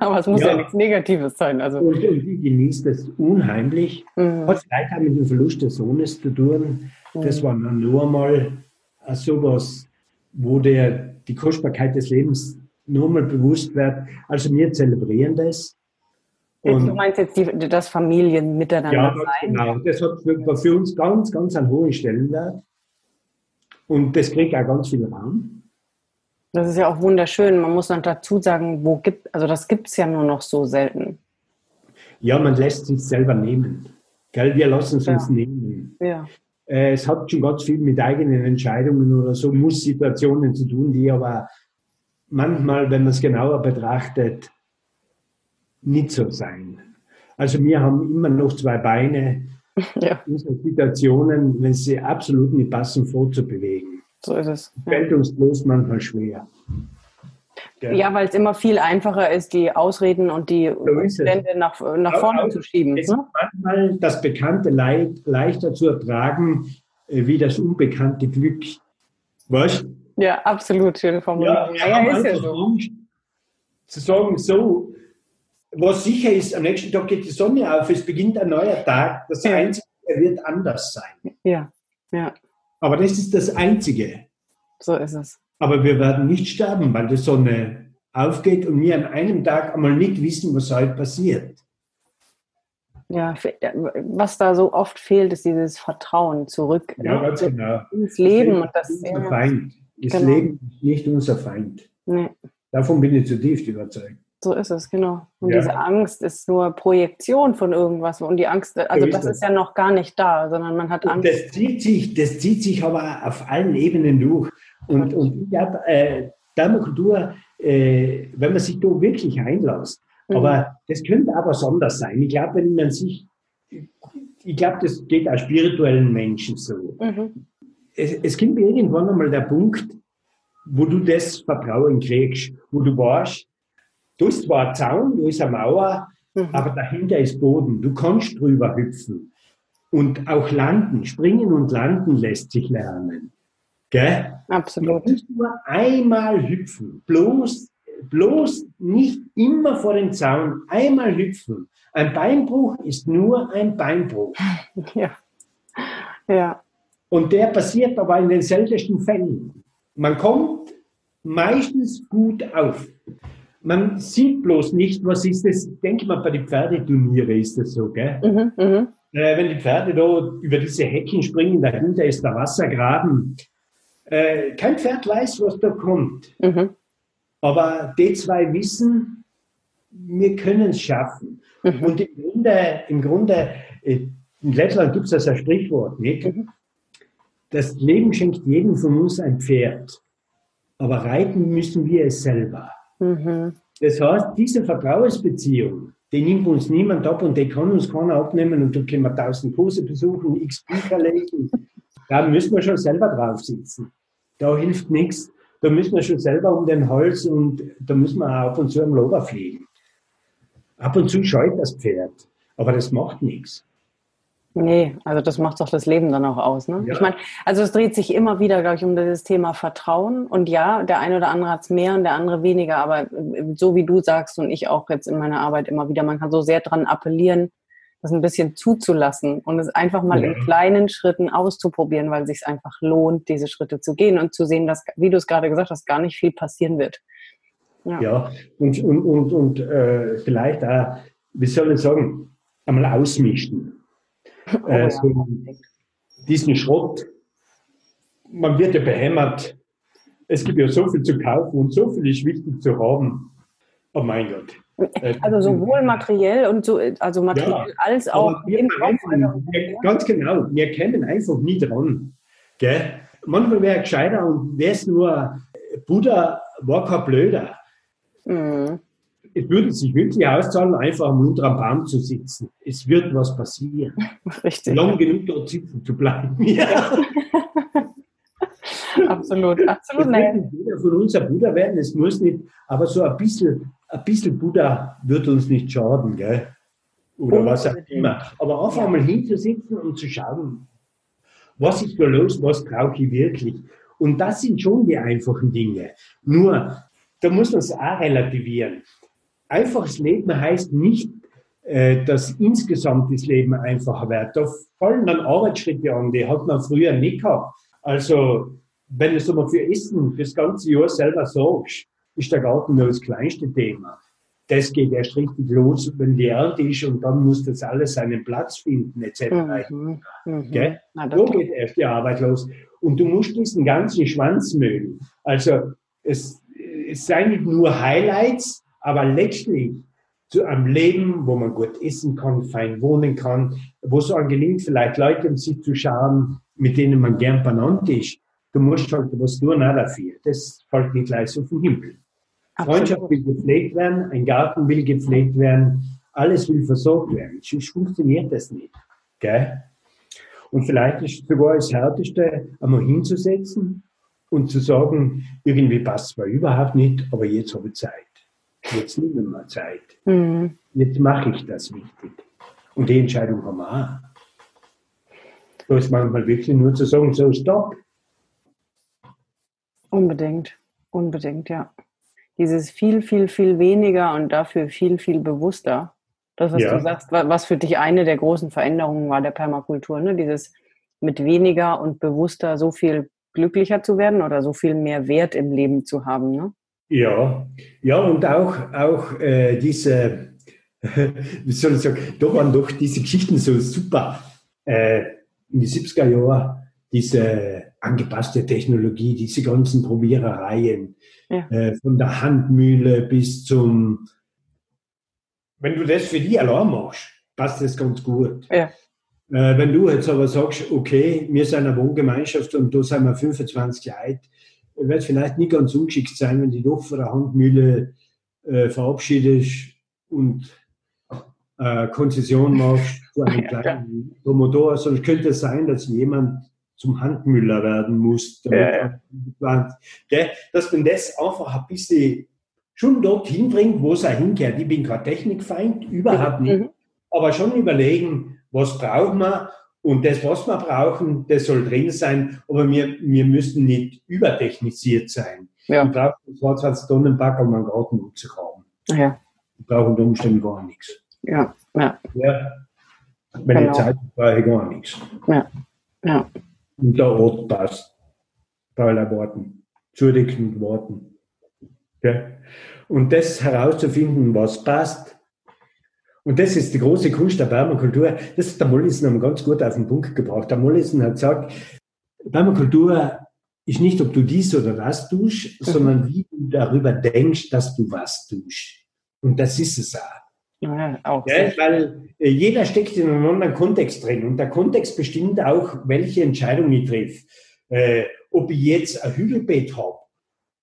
Aber es muss ja, ja, nichts Negatives sein. Also. Und, ich genieße das unheimlich. Mhm. Hat vielleicht auch mit dem Verlust des Sohnes zu tun. Das mhm. war nur mal sowas, wo der, die Kostbarkeit des Lebens nur mal bewusst wird. Also wir zelebrieren das. Und du meinst jetzt die, das Familien miteinander ja, sein? Genau, das hat für, für, uns ganz, ganz einen hohen Stellenwert. Und das kriegt auch ganz viel Raum. Das ist ja auch wunderschön. Man muss noch dazu sagen, wo gibt, also das gibt es ja nur noch so selten. Ja, man lässt sich selber nehmen. Gell? Wir lassen es ja. uns nehmen. Ja. Äh, es hat schon ganz viel mit eigenen Entscheidungen oder so Muss-Situationen zu tun, die aber manchmal, wenn man es genauer betrachtet, nicht so sein. Also wir haben immer noch zwei Beine ja. Situationen, wenn sie absolut nicht passen, vorzubewegen. So ist es. Fällt uns bloß manchmal schwer. Ja, ja weil es immer viel einfacher ist, die Ausreden und die Umstände so nach, nach vorne auch, zu schieben. Es ne? ist manchmal das bekannte Leid leichter zu ertragen, äh, wie das unbekannte Glück. Was? Ja, absolut, schöne Formulierung. Ja, ja, ja ist ja so. Zu sagen, so, was sicher ist, am nächsten Tag geht die Sonne auf, es beginnt ein neuer Tag. Das ja. Einzige, er wird anders sein. Ja, ja. Aber das ist das Einzige. So ist es. Aber wir werden nicht sterben, weil die Sonne aufgeht und wir an einem Tag einmal nicht wissen, was heute passiert. Ja, was da so oft fehlt, ist dieses Vertrauen zurück ja, ne? genau. ins Leben. Das, das ist unser Feind. Das genau. Leben ist nicht unser Feind. Nee. Davon bin ich zutiefst überzeugt. So ist es, genau. Und ja. diese Angst ist nur Projektion von irgendwas. Und die Angst, also so ist das, das ist ja noch gar nicht da, sondern man hat Angst. Das zieht sich, das zieht sich aber auf allen Ebenen durch. Und, und ich glaube, äh, Permakultur, äh, wenn man sich da wirklich einlässt, mhm. aber das könnte aber anders sein. Ich glaube, wenn man sich, ich glaube, das geht auch spirituellen Menschen so. Mhm. Es, es kommt irgendwann einmal der Punkt, wo du das Vertrauen kriegst, wo du weißt, da ist zwar ein Zaun, da ist eine Mauer, mhm. aber dahinter ist Boden. Du kannst drüber hüpfen. Und auch landen, springen und landen lässt sich lernen. Gell? Absolut. Du musst nur einmal hüpfen. Bloß, bloß nicht immer vor dem Zaun. Einmal hüpfen. Ein Beinbruch ist nur ein Beinbruch. Ja. Ja. Und der passiert aber in den seltensten Fällen. Man kommt meistens gut auf. Man sieht bloß nicht, was ist das. Ich denke mal, bei den Pferdeturniere ist das so, gell? Mhm, mh. äh, wenn die Pferde da über diese Hecken springen, dahinter ist der Wassergraben. Äh, kein Pferd weiß, was da kommt. Mhm. Aber die zwei wissen, wir können es schaffen. Mhm. Und im Grunde, im Grunde äh, in Lettland gibt es das ein Sprichwort, nicht? Mhm. Das Leben schenkt jedem von uns ein Pferd, aber reiten müssen wir es selber. Mhm. Das heißt, diese Vertrauensbeziehung, die nimmt uns niemand ab und die kann uns keiner abnehmen und da können wir tausend Kurse besuchen, x Bücher lesen. Da müssen wir schon selber drauf sitzen. Da hilft nichts. Da müssen wir schon selber um den Hals und da müssen wir auch ab und zu am Lober fliegen. Ab und zu scheut das Pferd, aber das macht nichts. Nee, also das macht doch das Leben dann auch aus. Ne? Ja. Ich meine, also es dreht sich immer wieder, glaube ich, um das Thema Vertrauen. Und ja, der eine oder andere hat es mehr und der andere weniger. Aber so wie du sagst und ich auch jetzt in meiner Arbeit immer wieder, man kann so sehr dran appellieren, das ein bisschen zuzulassen und es einfach mal ja. in kleinen Schritten auszuprobieren, weil es sich einfach lohnt, diese Schritte zu gehen und zu sehen, dass, wie du es gerade gesagt hast, gar nicht viel passieren wird. Ja, ja und, und, und, und äh, vielleicht auch, wie soll ich sagen, einmal ausmischen Oh, äh, so diesen Schrott. Man wird ja behämmert. Es gibt ja so viel zu kaufen und so viel ist wichtig zu haben. Oh mein Gott. Äh, also sowohl materiell und so, also materiell ja, als auch im. Also, ganz genau, wir kämen einfach nie dran. Gell? Manchmal wäre gescheiter und wäre es nur Buddha war kein Blöder. Mhm es würde sich wirklich auszahlen, einfach am unteren Baum zu sitzen. Es wird was passieren. Richtig. Lang genug dort sitzen zu bleiben. Ja. absolut, absolut. Es wird nicht jeder von uns ein Buddha werden, es muss nicht, aber so ein bisschen, ein bisschen Buddha wird uns nicht schaden, gell? Oder was auch immer. Aber einfach ja. mal hinzusitzen und zu schauen, was ist da los, was brauche ich wirklich? Und das sind schon die einfachen Dinge. Nur, da muss man es auch relativieren einfaches Leben heißt nicht, äh, dass insgesamt das Leben einfacher wird. Da fallen dann Arbeitsschritte an, die hat man früher nicht gehabt. Also, wenn du es mal für Essen das ganze Jahr selber sagst, ist der Garten nur das kleinste Thema. Das geht erst richtig los, wenn die Ernte ist und dann muss das alles seinen Platz finden, etc. Mhm, mhm. Na, so geht erst die Arbeit los. Und du musst diesen ganzen Schwanz mögen. Also, es, es seien nicht nur Highlights, aber letztlich zu einem Leben, wo man gut essen kann, fein wohnen kann, wo es auch gelingt, vielleicht Leute um sich zu schauen, mit denen man gern benannt ist, du musst halt was tun auch dafür. Das fällt nicht gleich so vom Himmel. Absolut. Freundschaft will gepflegt werden, ein Garten will gepflegt werden, alles will versorgt werden. Sonst funktioniert das nicht. Gell? Und vielleicht ist sogar das Härteste, einmal hinzusetzen und zu sagen, irgendwie passt es zwar überhaupt nicht, aber jetzt habe ich Zeit. Jetzt nehmen wir Zeit. Mhm. Jetzt mache ich das wichtig. Und die Entscheidung haben wir auch. So ist manchmal wirklich nur zu sagen, so stopp. Unbedingt, unbedingt, ja. Dieses viel, viel, viel weniger und dafür viel, viel bewusster. Das, was ja. du sagst, was für dich eine der großen Veränderungen war der Permakultur, ne? Dieses mit weniger und bewusster so viel glücklicher zu werden oder so viel mehr Wert im Leben zu haben, ne? Ja, ja, und auch, auch äh, diese, wie soll ich sagen, da waren doch diese Geschichten so super. Äh, in die 70er Jahren diese angepasste Technologie, diese ganzen Probierereien, ja. äh, von der Handmühle bis zum, wenn du das für die allein machst, passt das ganz gut. Ja. Äh, wenn du jetzt aber sagst, okay, wir sind eine Wohngemeinschaft und da sind wir 25 Leute, wird vielleicht nicht ganz ungeschickt sein, wenn du doch von der Handmühle äh, verabschiedest und äh, Konzession machst zu einem kleinen ja. Motor, sondern es könnte sein, dass jemand zum Handmüller werden muss. Ja, ja. Dass man das einfach ein bisschen schon dorthin bringt, wo es auch hinkehrt. Ich bin kein Technikfeind, überhaupt nicht. Mhm. Aber schon überlegen, was brauchen wir und das, was wir brauchen, das soll drin sein, aber wir, wir müssen nicht übertechnisiert sein. Ja. Wir brauchen 22 Tonnen Pack, um einen Garten umzuhaben. Ja. Wir brauchen unter Umständen gar nichts. Ja, ja. ja. Meine genau. Zeit brauche ich gar nichts. Ja, ja. Und der Ort passt. Aller Worten. Zudeckend Worten. Ja. Und das herauszufinden, was passt, und das ist die große Kunst der Permakultur. Das ist der Mollison ganz gut auf den Punkt gebracht. Der Mollison hat gesagt, Permakultur ist nicht, ob du dies oder das tust, mhm. sondern wie du darüber denkst, dass du was tust. Und das ist es auch. Ja, auch ja, weil äh, jeder steckt in einem anderen Kontext drin und der Kontext bestimmt auch, welche Entscheidung ich treffe. Äh, ob ich jetzt ein Hügelbett habe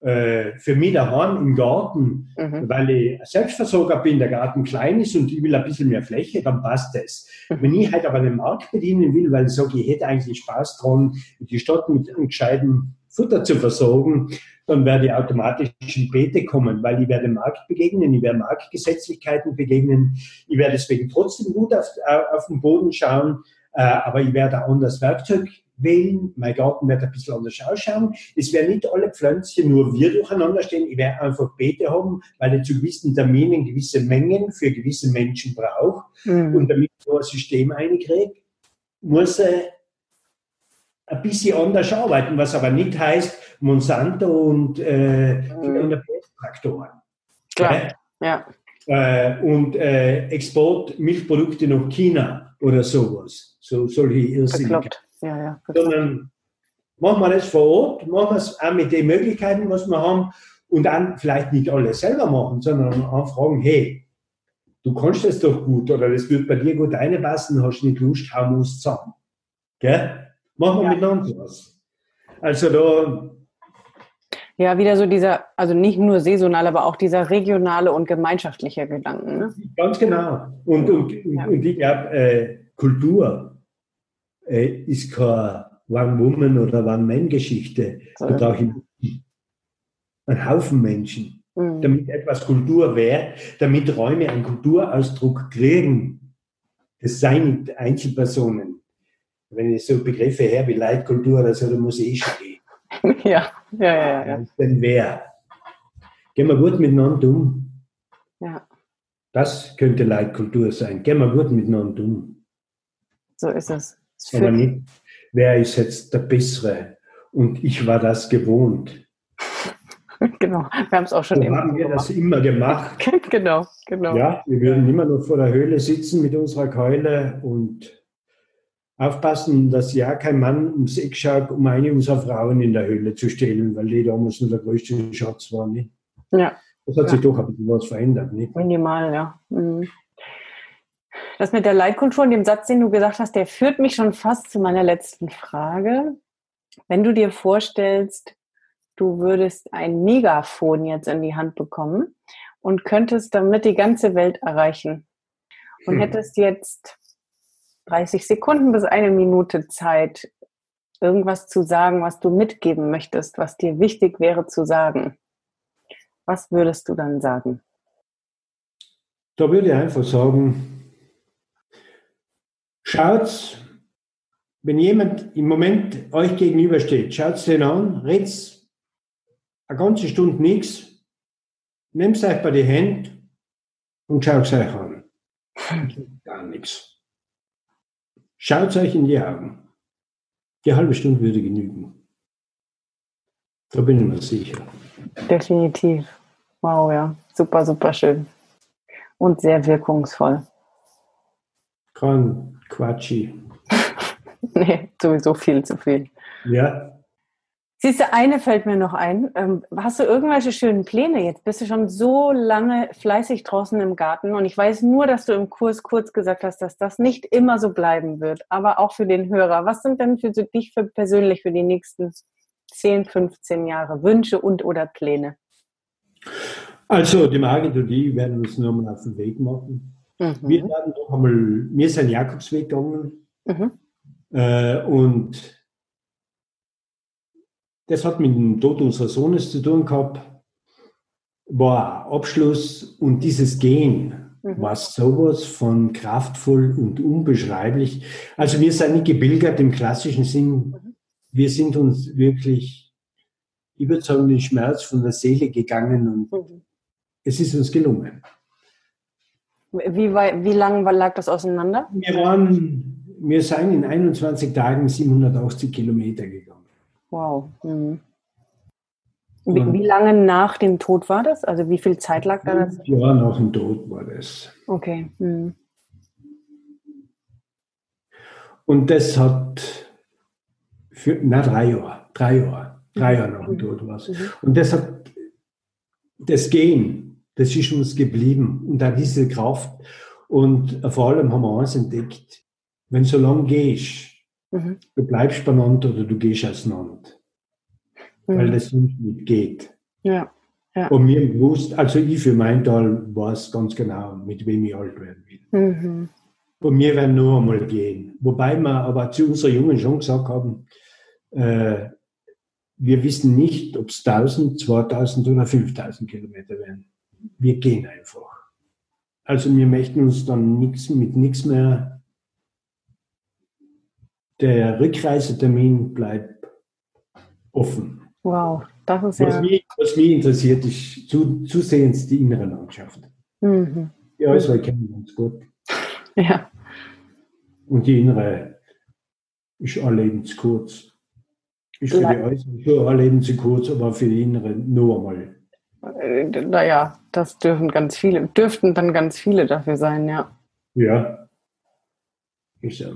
äh, für mich daheim im Garten, mhm. weil ich Selbstversorger bin, der Garten klein ist und ich will ein bisschen mehr Fläche, dann passt das. Mhm. Wenn ich halt aber den Markt bedienen will, weil ich sage, ich hätte eigentlich Spaß dran, die Stadt mit einem gescheiten Futter zu versorgen, dann werde ich automatisch in Beete kommen, weil ich werde Markt begegnen, ich werde Marktgesetzlichkeiten begegnen, ich werde deswegen trotzdem gut auf, auf den Boden schauen, äh, aber ich werde auch anders Werkzeug wählen. Mein Garten wird ein bisschen anders ausschauen. Es werden nicht alle Pflänzchen nur wir durcheinander stehen. Ich werde einfach Beete haben, weil ich zu gewissen Terminen gewisse Mengen für gewisse Menschen brauche. Mhm. Und damit ich so ein System einkriege, muss er ein bisschen anders arbeiten, was aber nicht heißt Monsanto und, äh, mhm. Traktoren. Klar, ja. Äh, und äh, Export Milchprodukte nach China oder sowas. So solche Irrsinnigkeiten ja, ja. Sondern machen wir das vor Ort, machen wir es auch mit den Möglichkeiten, was wir haben und dann vielleicht nicht alles selber machen, sondern auch fragen, hey, du kannst das doch gut oder das wird bei dir gut reinpassen, hast nicht Lust, wir uns zusammen. Gell? Machen wir ja. miteinander was. Also da ja, wieder so dieser, also nicht nur saisonal, aber auch dieser regionale und gemeinschaftliche Gedanken. Ne? Ganz genau. Und, und, ja. und ich glaube, äh, Kultur äh, ist keine One-Woman- oder One-Man-Geschichte. Da brauche ich einen Haufen Menschen, mhm. damit etwas Kultur wäre, damit Räume einen Kulturausdruck kriegen. Das seien nicht Einzelpersonen. Wenn ich so Begriffe her wie Leitkultur oder so, dann muss ich eh schon gehen. Ja, ja, ja. ja. Denn wer? Gehen wir gut miteinander um. Ja. Das könnte Leitkultur sein. Gehen wir gut miteinander um. So ist es. Aber nicht, wer ist jetzt der Bessere? Und ich war das gewohnt. Genau, wir haben es auch schon so immer haben wir gemacht. das immer gemacht. genau, genau. Ja, wir würden immer noch vor der Höhle sitzen mit unserer Keule und aufpassen, dass ja kein Mann ums Eck schaut, um eine unserer Frauen in der Höhle zu stehlen, weil die damals nur der größte Schatz war. Nicht? Ja. Das hat ja. sich doch ein bisschen was verändert. Nicht? Minimal, ja. Mhm. Das mit der Leitkultur und dem Satz, den du gesagt hast, der führt mich schon fast zu meiner letzten Frage. Wenn du dir vorstellst, du würdest ein Megafon jetzt in die Hand bekommen und könntest damit die ganze Welt erreichen und hm. hättest jetzt 30 Sekunden bis eine Minute Zeit, irgendwas zu sagen, was du mitgeben möchtest, was dir wichtig wäre zu sagen. Was würdest du dann sagen? Da würde ich einfach sagen, schaut, wenn jemand im Moment euch gegenübersteht, schaut den an, redet eine ganze Stunde nichts, nehmt euch bei die Hände und schaut es euch an. Gar nichts. Schaut euch in die Augen. Die halbe Stunde würde genügen. Da bin ich mir sicher. Definitiv. Wow, ja. Super, super schön und sehr wirkungsvoll. Kein Quatschi. nee, sowieso viel zu viel. Ja. Siehst du, eine fällt mir noch ein. Ähm, hast du irgendwelche schönen Pläne? Jetzt bist du schon so lange fleißig draußen im Garten und ich weiß nur, dass du im Kurs kurz gesagt hast, dass das nicht immer so bleiben wird, aber auch für den Hörer. Was sind denn für dich für persönlich für die nächsten 10, 15 Jahre Wünsche und oder Pläne? Also, die Margit und ich werden uns nur mal auf den Weg machen. Mhm. Wir werden noch einmal, wir sind Jakobsweg gegangen. Mhm. Äh, und das hat mit dem Tod unseres Sohnes zu tun gehabt. War Abschluss und dieses Gehen mhm. war sowas von kraftvoll und unbeschreiblich. Also wir sind nicht gebildet im klassischen Sinn. Mhm. Wir sind uns wirklich, sagen, den Schmerz von der Seele gegangen und mhm es ist uns gelungen. Wie, wie lange lag das auseinander? Wir, waren, wir sind in 21 Tagen 780 Kilometer gegangen. Wow. Mhm. Wie, wie, lange nach dem Tod war das? Also wie viel Zeit lag da? Ja, nach dem Tod war das. Okay. Mhm. Und das hat, für, na drei Jahre, drei Jahre, drei Jahre nach dem Tod war es. Mhm. Und das hat, das Gehen, das ist uns geblieben. Und auch diese Kraft. Und vor allem haben wir eins entdeckt. Wenn du so lange gehst, mhm. du bleibst beieinander oder du gehst auseinander. Mhm. Weil das sonst nicht geht. Ja. Ja. Und mir bewusst, also ich für mein Teil weiß ganz genau, mit wem ich alt werden will. Mhm. Und wir werden nur einmal gehen. Wobei wir aber zu unseren Jungen schon gesagt haben, äh, wir wissen nicht, ob es 1000, 2000 oder 5000 Kilometer werden wir gehen einfach. Also wir möchten uns dann nichts mit nichts mehr. Der Rückreisetermin bleibt offen. Wow, das ist was ja. Mich, was mich interessiert, ist zu, zusehends die innere Landschaft. Mhm. Die äußere kennen wir uns gut. Ja. Und die innere ist allebens kurz. Ist für die äußere schon allebens kurz, aber für die innere nur einmal äh, naja, das dürfen ganz viele, dürften dann ganz viele dafür sein, ja. Ja. Ist so.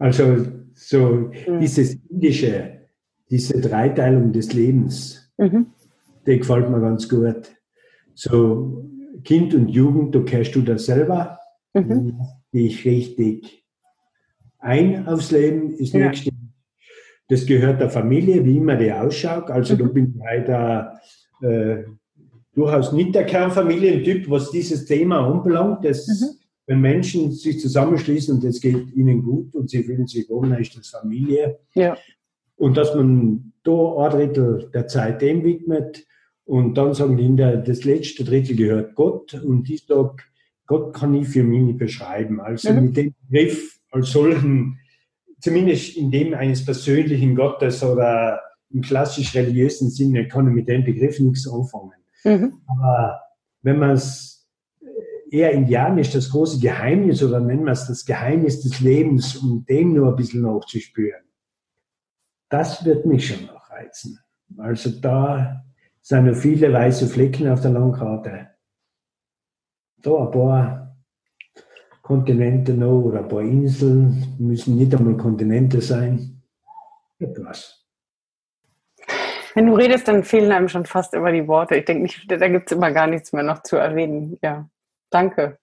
Also so mhm. dieses indische, diese Dreiteilung des Lebens, mhm. die gefällt mir ganz gut. So Kind und Jugend, du kennst du das selber, mhm. dich richtig ein aufs Leben, ist ja. nächste. Das gehört der Familie, wie immer die ausschaut. Also mhm. du bist leider äh, durchaus nicht der Kernfamilientyp, was dieses Thema anbelangt. Das, mhm. Wenn Menschen sich zusammenschließen und es geht ihnen gut und sie fühlen sich wohl, dann ist das Familie. Ja. Und dass man da ein Drittel der Zeit dem widmet und dann sagen die Inder, das letzte Drittel gehört Gott und ich sage, Gott kann ich für mich nicht beschreiben. Also mhm. mit dem Begriff als solchen, zumindest in dem eines persönlichen Gottes oder im klassisch religiösen Sinne kann ich mit dem Begriff nichts anfangen. Mhm. Aber wenn man es eher indianisch, das große Geheimnis oder nennen wir es das Geheimnis des Lebens, um dem nur ein bisschen nachzuspüren, das wird mich schon noch reizen. Also da sind noch viele weiße Flecken auf der Landkarte. Da ein paar Kontinente noch oder ein paar Inseln, müssen nicht einmal Kontinente sein. Etwas. Wenn du redest, dann fehlen einem schon fast immer die Worte. Ich denke, da gibt es immer gar nichts mehr noch zu erwähnen. Ja, danke.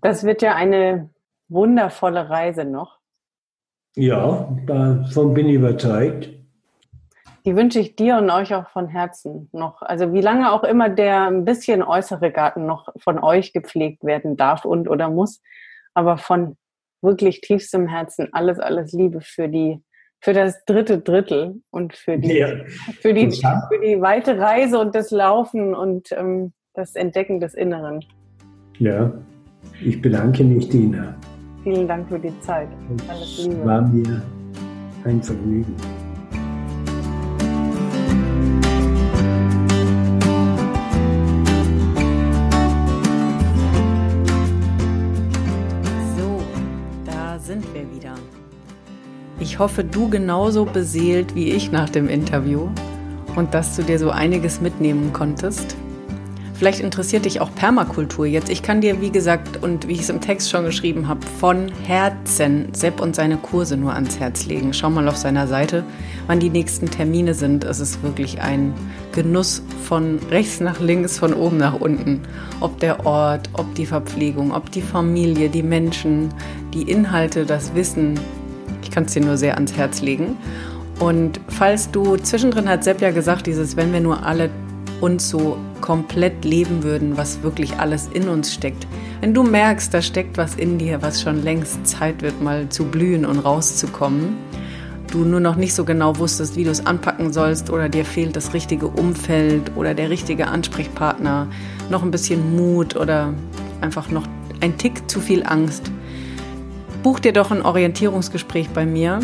Das wird ja eine wundervolle Reise noch. Ja, davon bin ich überzeugt. Die wünsche ich dir und euch auch von Herzen noch. Also wie lange auch immer der ein bisschen äußere Garten noch von euch gepflegt werden darf und oder muss, aber von wirklich tiefstem Herzen alles, alles Liebe für die, für das dritte Drittel und für die, ja. für die, für die weite Reise und das Laufen und ähm, das Entdecken des Inneren. Ja, ich bedanke mich, Dina. Vielen Dank für die Zeit. Alles Liebe. Es war mir ein Vergnügen. So, da sind wir wieder. Ich hoffe, du genauso beseelt wie ich nach dem Interview und dass du dir so einiges mitnehmen konntest. Vielleicht interessiert dich auch Permakultur jetzt. Ich kann dir, wie gesagt, und wie ich es im Text schon geschrieben habe, von Herzen Sepp und seine Kurse nur ans Herz legen. Schau mal auf seiner Seite, wann die nächsten Termine sind. Es ist wirklich ein Genuss von rechts nach links, von oben nach unten. Ob der Ort, ob die Verpflegung, ob die Familie, die Menschen, die Inhalte, das Wissen. Ich kann es dir nur sehr ans Herz legen. Und falls du zwischendrin hat Sepp ja gesagt, dieses, wenn wir nur alle uns so komplett leben würden, was wirklich alles in uns steckt. Wenn du merkst, da steckt was in dir, was schon längst Zeit wird, mal zu blühen und rauszukommen, du nur noch nicht so genau wusstest, wie du es anpacken sollst oder dir fehlt das richtige Umfeld oder der richtige Ansprechpartner, noch ein bisschen Mut oder einfach noch ein Tick zu viel Angst, buch dir doch ein Orientierungsgespräch bei mir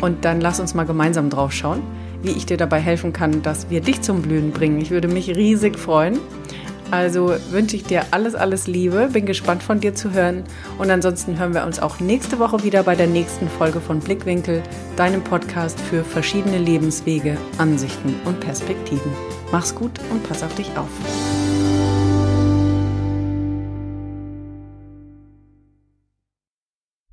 und dann lass uns mal gemeinsam drauf schauen wie ich dir dabei helfen kann, dass wir dich zum Blühen bringen. Ich würde mich riesig freuen. Also wünsche ich dir alles, alles Liebe. Bin gespannt von dir zu hören. Und ansonsten hören wir uns auch nächste Woche wieder bei der nächsten Folge von Blickwinkel, deinem Podcast für verschiedene Lebenswege, Ansichten und Perspektiven. Mach's gut und pass auf dich auf.